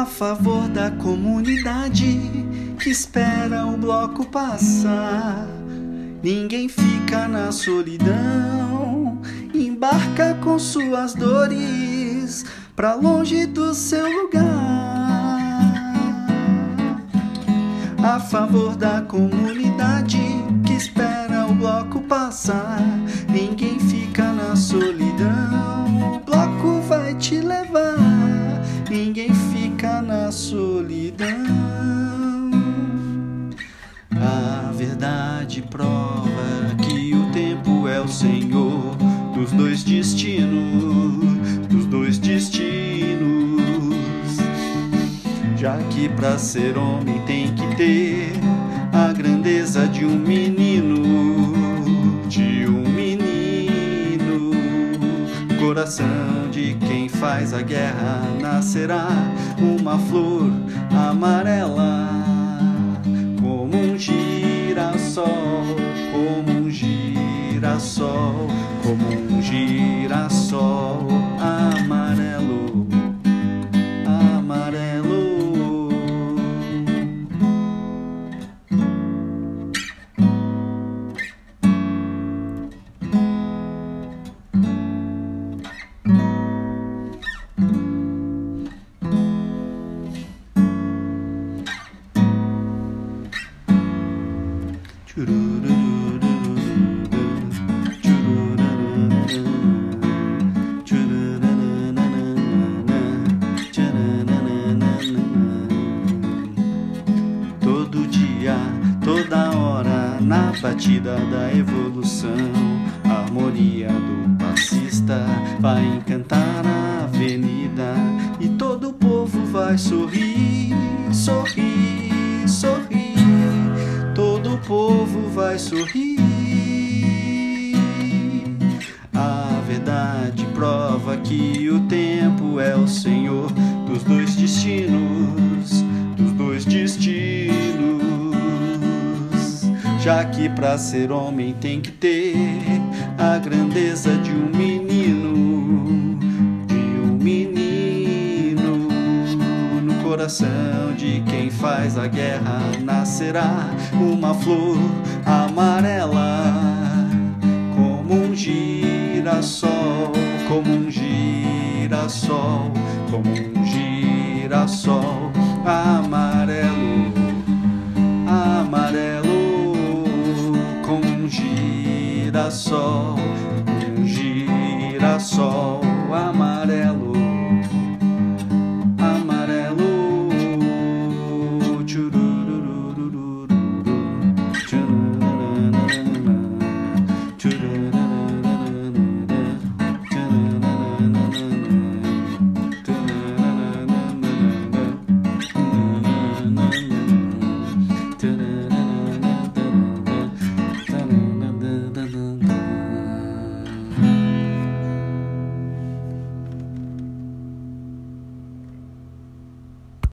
a favor da comunidade que espera o bloco passar. Ninguém fica na solidão, embarca com suas dores pra longe do seu lugar. A favor da comunidade que espera o bloco passar. Ninguém fica na solidão, o bloco vai te levar. Ninguém na solidão. A verdade prova que o tempo é o Senhor dos dois destinos, dos dois destinos. Já que pra ser homem tem que ter a grandeza de um menino, de um menino. Coração de quem faz a guerra nascerá uma flor amarela, Todo dia, toda hora, na batida da evolução, a harmonia do passista vai encantar a avenida e todo o povo vai sorrir, sorrir, povo vai sorrir. A verdade prova que o tempo é o Senhor dos dois destinos, dos dois destinos. Já que pra ser homem tem que ter a grandeza de um menino, de um menino. No coração de quem faz a guerra nascerá uma flor amarela como um girassol, como um girassol, como um girassol amarelo, amarelo, como um girassol, um girassol.